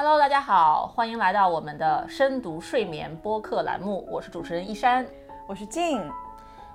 Hello，大家好，欢迎来到我们的深读睡眠播客栏目，我是主持人一山，我是静。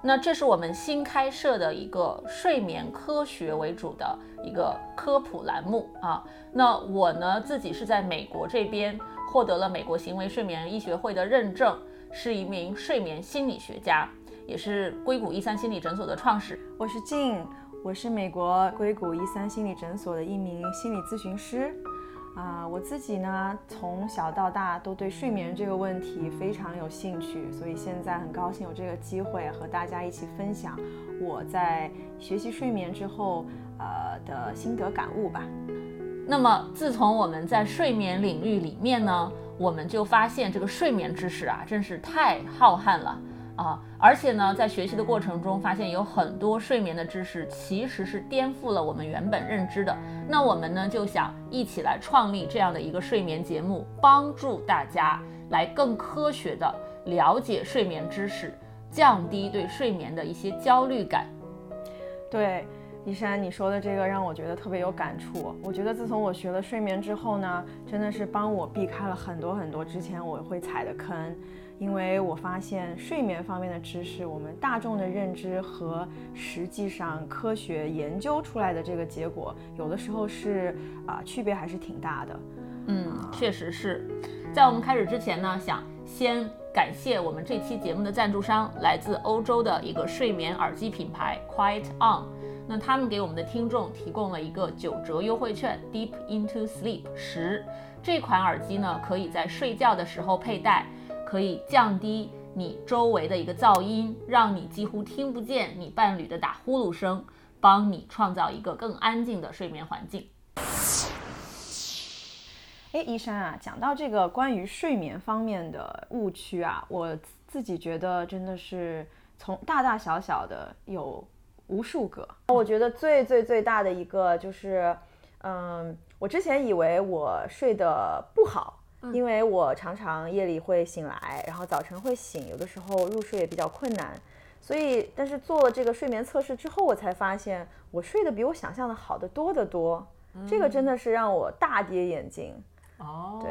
那这是我们新开设的一个睡眠科学为主的一个科普栏目啊。那我呢自己是在美国这边获得了美国行为睡眠医学会的认证，是一名睡眠心理学家，也是硅谷一三心理诊所的创始。我是静，我是美国硅谷一三心理诊所的一名心理咨询师。啊，我自己呢，从小到大都对睡眠这个问题非常有兴趣，所以现在很高兴有这个机会和大家一起分享我在学习睡眠之后，呃的心得感悟吧。那么，自从我们在睡眠领域里面呢，我们就发现这个睡眠知识啊，真是太浩瀚了。啊，而且呢，在学习的过程中，发现有很多睡眠的知识其实是颠覆了我们原本认知的。那我们呢，就想一起来创立这样的一个睡眠节目，帮助大家来更科学的了解睡眠知识，降低对睡眠的一些焦虑感。对，一山你说的这个让我觉得特别有感触。我觉得自从我学了睡眠之后呢，真的是帮我避开了很多很多之前我会踩的坑。因为我发现睡眠方面的知识，我们大众的认知和实际上科学研究出来的这个结果，有的时候是啊，区别还是挺大的。嗯，确实是。在我们开始之前呢，想先感谢我们这期节目的赞助商，来自欧洲的一个睡眠耳机品牌 Quiet On。那他们给我们的听众提供了一个九折优惠券，Deep into Sleep 十。这款耳机呢，可以在睡觉的时候佩戴。可以降低你周围的一个噪音，让你几乎听不见你伴侣的打呼噜声，帮你创造一个更安静的睡眠环境。哎，医生啊，讲到这个关于睡眠方面的误区啊，我自己觉得真的是从大大小小的有无数个。我觉得最最最大的一个就是，嗯，我之前以为我睡得不好。因为我常常夜里会醒来，然后早晨会醒，有的时候入睡也比较困难，所以但是做了这个睡眠测试之后，我才发现我睡得比我想象的好得多得多，这个真的是让我大跌眼镜。哦，对，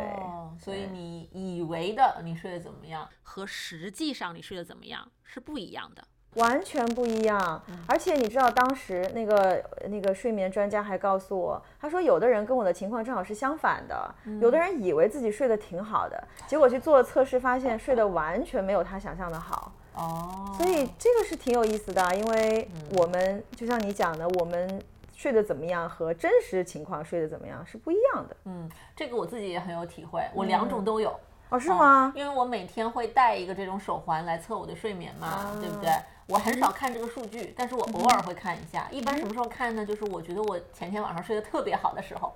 所以你以为的你睡得怎么样，和实际上你睡得怎么样是不一样的。完全不一样，而且你知道当时那个那个睡眠专家还告诉我，他说有的人跟我的情况正好是相反的，有的人以为自己睡得挺好的，结果去做了测试，发现睡得完全没有他想象的好。哦，所以这个是挺有意思的，因为我们就像你讲的，我们睡得怎么样和真实情况睡得怎么样是不一样的。嗯，这个我自己也很有体会，我两种都有。哦，是吗？因为我每天会戴一个这种手环来测我的睡眠嘛，对不对？我很少看这个数据，但是我偶尔会看一下。一般什么时候看呢？就是我觉得我前天晚上睡得特别好的时候，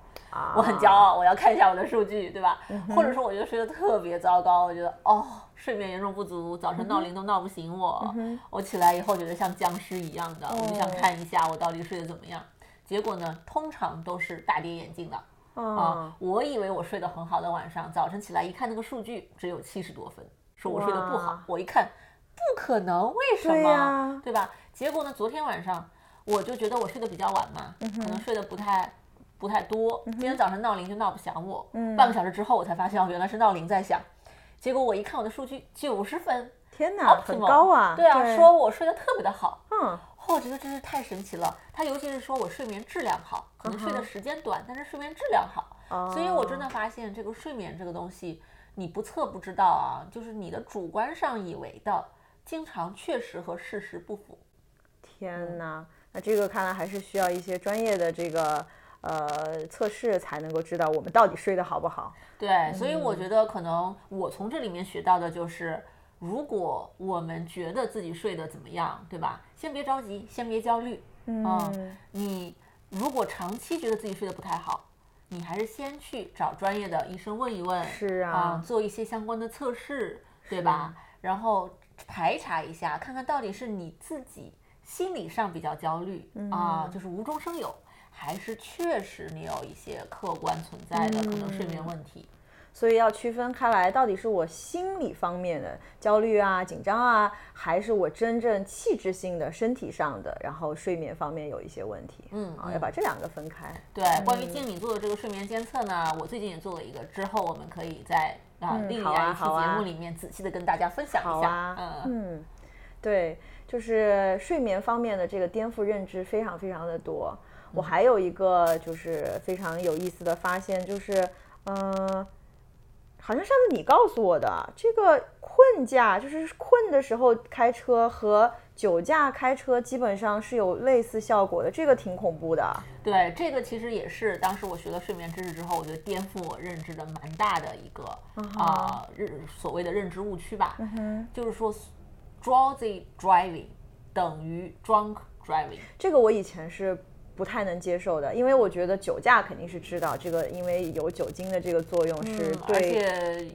我很骄傲，我要看一下我的数据，对吧？或者说我觉得睡得特别糟糕，我觉得哦，睡眠严重不足，早晨闹铃都闹不醒我，我起来以后觉得像僵尸一样的，我就想看一下我到底睡得怎么样。结果呢，通常都是大跌眼镜的。啊，我以为我睡得很好的晚上，早晨起来一看那个数据只有七十多分，说我睡得不好。我一看，不可能，为什么？对吧？结果呢？昨天晚上我就觉得我睡得比较晚嘛，可能睡得不太不太多。今天早上闹铃就闹不响我，半个小时之后我才发现哦，原来是闹铃在响。结果我一看我的数据，九十分，天哪，很高啊！对啊，说我睡得特别的好。嗯。我觉得真是太神奇了。他尤其是说我睡眠质量好，可能睡的时间短，但是睡眠质量好。所以我真的发现这个睡眠这个东西，你不测不知道啊，就是你的主观上以为的，经常确实和事实不符。天哪，那这个看来还是需要一些专业的这个呃测试才能够知道我们到底睡得好不好。对，所以我觉得可能我从这里面学到的就是。如果我们觉得自己睡得怎么样，对吧？先别着急，先别焦虑。嗯，你如果长期觉得自己睡得不太好，你还是先去找专业的医生问一问。是啊，做一些相关的测试，对吧？然后排查一下，看看到底是你自己心理上比较焦虑啊，就是无中生有，还是确实你有一些客观存在的可能睡眠问题。所以要区分开来，到底是我心理方面的焦虑啊、紧张啊，还是我真正气质性的身体上的，然后睡眠方面有一些问题。嗯啊，要把这两个分开。对，关于静敏做的这个睡眠监测呢，我最近也做了一个，之后我们可以在啊另外一期节目里面仔细的跟大家分享一下。嗯，对，就是睡眠方面的这个颠覆认知非常非常的多。我还有一个就是非常有意思的发现，就是嗯。好像上次你告诉我的，这个困驾就是困的时候开车和酒驾开车基本上是有类似效果的，这个挺恐怖的。对，这个其实也是当时我学了睡眠知识之后，我觉得颠覆我认知的蛮大的一个啊认所谓的认知误区吧。就是说，drowsy driving 等于 drunk driving。这个我以前是。不太能接受的，因为我觉得酒驾肯定是知道这个，因为有酒精的这个作用是对，而且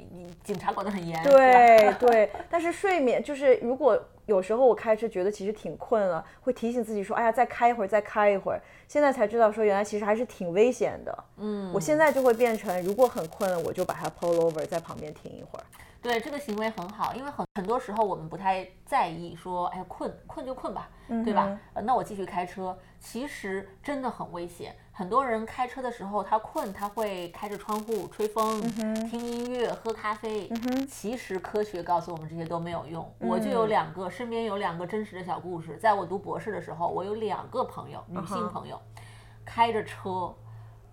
警察管得很严。对对，但是睡眠就是如果有时候我开车觉得其实挺困了，会提醒自己说，哎呀，再开一会儿，再开一会儿。现在才知道说原来其实还是挺危险的。嗯，我现在就会变成如果很困了，我就把它 pull over 在旁边停一会儿。对这个行为很好，因为很很多时候我们不太在意说，哎，困困就困吧，对吧？呃，那我继续开车，其实真的很危险。很多人开车的时候他困，他会开着窗户吹风、听音乐、喝咖啡。其实科学告诉我们这些都没有用。我就有两个，身边有两个真实的小故事。在我读博士的时候，我有两个朋友，女性朋友，开着车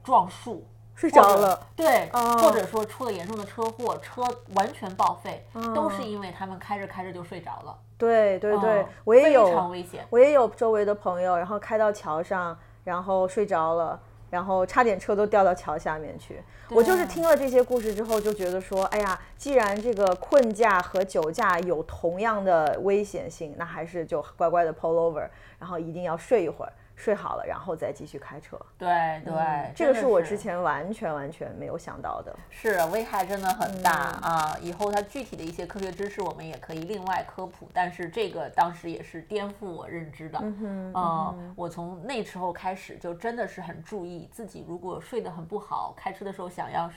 撞树。睡着了，对，或者说出了严重的车祸，车完全报废，都是因为他们开着开着就睡着了。对对对，我也有，非常危险。我也有周围的朋友，然后开到桥上，然后睡着了，然后差点车都掉到桥下面去。我就是听了这些故事之后，就觉得说，哎呀，既然这个困驾和酒驾有同样的危险性，那还是就乖乖的 pull over，然后一定要睡一会儿。睡好了，然后再继续开车。对对，这个是我之前完全完全没有想到的。是危害真的很大啊！以后它具体的一些科学知识，我们也可以另外科普。但是这个当时也是颠覆我认知的。嗯哼，我从那时候开始就真的是很注意自己，如果睡得很不好，开车的时候想要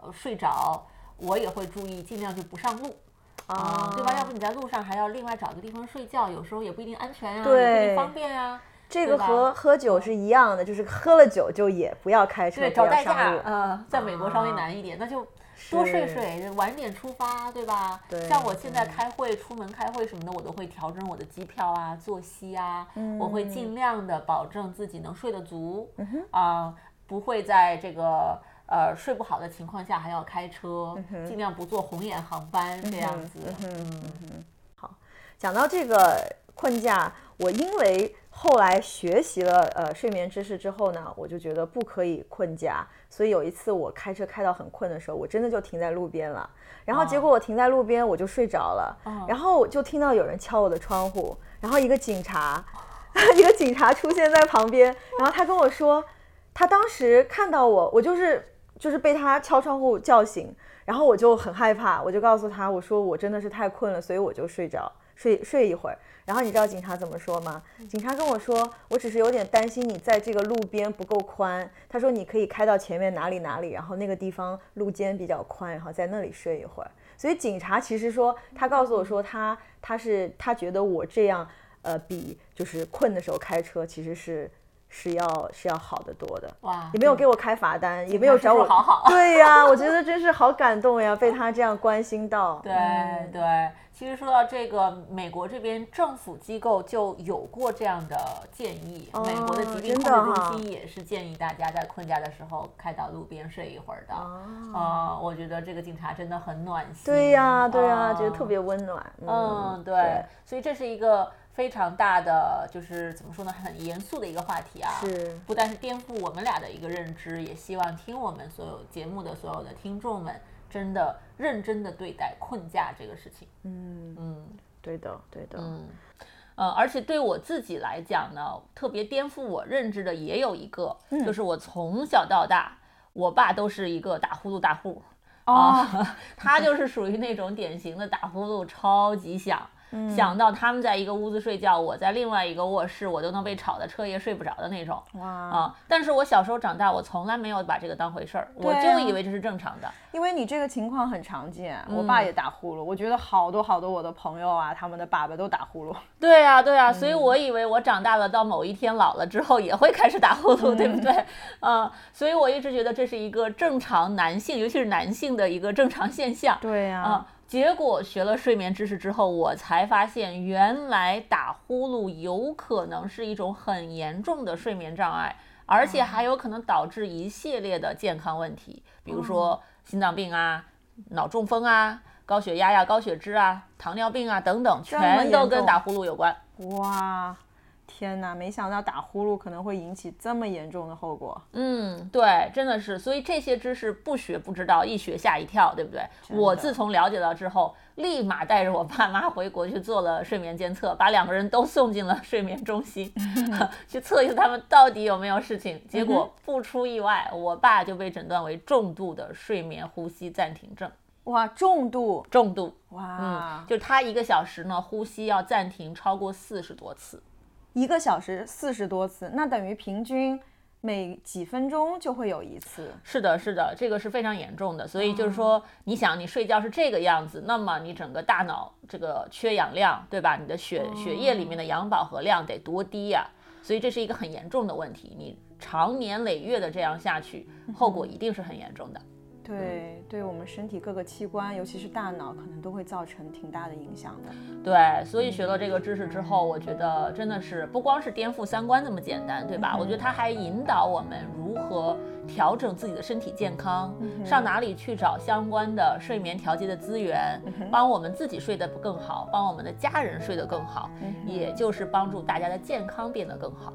呃睡着，我也会注意尽量就不上路啊，对吧？要不你在路上还要另外找个地方睡觉，有时候也不一定安全呀，也不一定方便呀。这个和喝酒是一样的，就是喝了酒就也不要开车，对，找代驾。嗯，在美国稍微难一点，那就多睡睡，晚点出发，对吧？对。像我现在开会、出门开会什么的，我都会调整我的机票啊、作息啊，我会尽量的保证自己能睡得足，啊，不会在这个呃睡不好的情况下还要开车，尽量不坐红眼航班这样子。嗯好，讲到这个困驾，我因为。后来学习了呃睡眠知识之后呢，我就觉得不可以困驾。所以有一次我开车开到很困的时候，我真的就停在路边了。然后结果我停在路边，我就睡着了。然后我就听到有人敲我的窗户，然后一个警察，一个警察出现在旁边。然后他跟我说，他当时看到我，我就是就是被他敲窗户叫醒。然后我就很害怕，我就告诉他，我说我真的是太困了，所以我就睡着睡睡一会儿。然后你知道警察怎么说吗？警察跟我说，我只是有点担心你在这个路边不够宽。他说你可以开到前面哪里哪里，然后那个地方路肩比较宽，然后在那里睡一会儿。所以警察其实说，他告诉我说他他是他觉得我这样呃比就是困的时候开车其实是是要是要好得多的。哇！也没有给我开罚单，也没有找我。好好。对呀，我觉得真是好感动呀，被他这样关心到。对对。其实说到这个，美国这边政府机构就有过这样的建议。美国的疾病控制中心也是建议大家在困驾的时候开到路边睡一会儿的。啊，我觉得这个警察真的很暖心。对呀，对呀，觉得特别温暖。嗯，对。所以这是一个非常大的，就是怎么说呢，很严肃的一个话题啊。是。不但是颠覆我们俩的一个认知，也希望听我们所有节目的所有的听众们。真的认真的对待困驾这个事情，嗯嗯，对的对的，嗯呃，而且对我自己来讲呢，特别颠覆我认知的也有一个，就是我从小到大，我爸都是一个打呼噜大户啊，他就是属于那种典型的打呼噜超级响，想到他们在一个屋子睡觉，我在另外一个卧室，我都能被吵得彻夜睡不着的那种。哇啊！但是我小时候长大，我从来没有把这个当回事儿，我就以为这是正常的。因为你这个情况很常见，我爸也打呼噜，我觉得好多好多我的朋友啊，他们的爸爸都打呼噜。对啊，对啊，所以我以为我长大了，到某一天老了之后也会开始打呼噜，对不对？啊，所以我一直觉得这是一个正常男性，尤其是男性的一个正常现象。对呀。结果学了睡眠知识之后，我才发现原来打呼噜有可能是一种很严重的睡眠障碍，而且还有可能导致一系列的健康问题，比如说心脏病啊、脑中风啊、高血压呀、高血脂啊、糖尿病啊等等，全都跟打呼噜有关。哇！天哪，没想到打呼噜可能会引起这么严重的后果。嗯，对，真的是，所以这些知识不学不知道，一学吓一跳，对不对？我自从了解到之后，立马带着我爸妈回国去做了睡眠监测，把两个人都送进了睡眠中心，去测一测他们到底有没有事情。结果不出意外，我爸就被诊断为重度的睡眠呼吸暂停症。哇，重度，重度，哇，嗯，就是他一个小时呢，呼吸要暂停超过四十多次。一个小时四十多次，那等于平均每几分钟就会有一次。是的，是的，这个是非常严重的。所以就是说，你想你睡觉是这个样子，那么你整个大脑这个缺氧量，对吧？你的血血液里面的氧饱和量得多低呀？所以这是一个很严重的问题。你长年累月的这样下去，后果一定是很严重的。对，对我们身体各个器官，尤其是大脑，可能都会造成挺大的影响的。对，所以学了这个知识之后，我觉得真的是不光是颠覆三观这么简单，对吧？我觉得它还引导我们如何调整自己的身体健康，上哪里去找相关的睡眠调节的资源，帮我们自己睡得更好，帮我们的家人睡得更好，也就是帮助大家的健康变得更好。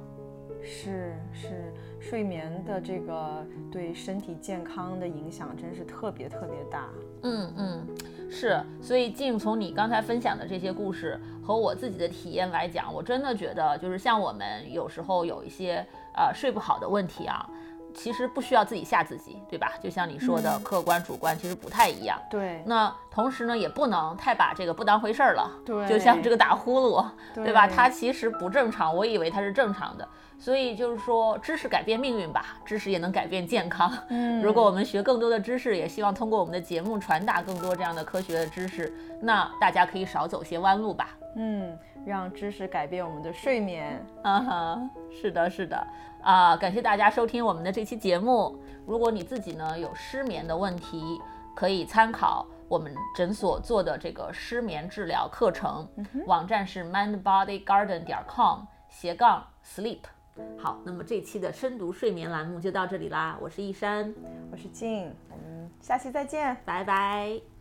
是是。睡眠的这个对身体健康的影响真是特别特别大。嗯嗯，是。所以静从你刚才分享的这些故事和我自己的体验来讲，我真的觉得就是像我们有时候有一些呃睡不好的问题啊，其实不需要自己吓自己，对吧？就像你说的，客观主观其实不太一样。对。那同时呢，也不能太把这个不当回事儿了。对。就像这个打呼噜，对吧？它其实不正常，我以为它是正常的。所以就是说，知识改变命运吧，知识也能改变健康。嗯，如果我们学更多的知识，也希望通过我们的节目传达更多这样的科学的知识，那大家可以少走些弯路吧。嗯，让知识改变我们的睡眠。嗯哈，是的，是的。啊，感谢大家收听我们的这期节目。如果你自己呢有失眠的问题，可以参考我们诊所做的这个失眠治疗课程，网站是 mindbodygarden 点 com 斜杠 sleep。好，那么这期的深读睡眠栏目就到这里啦。我是易山，我是静，我们下期再见，拜拜。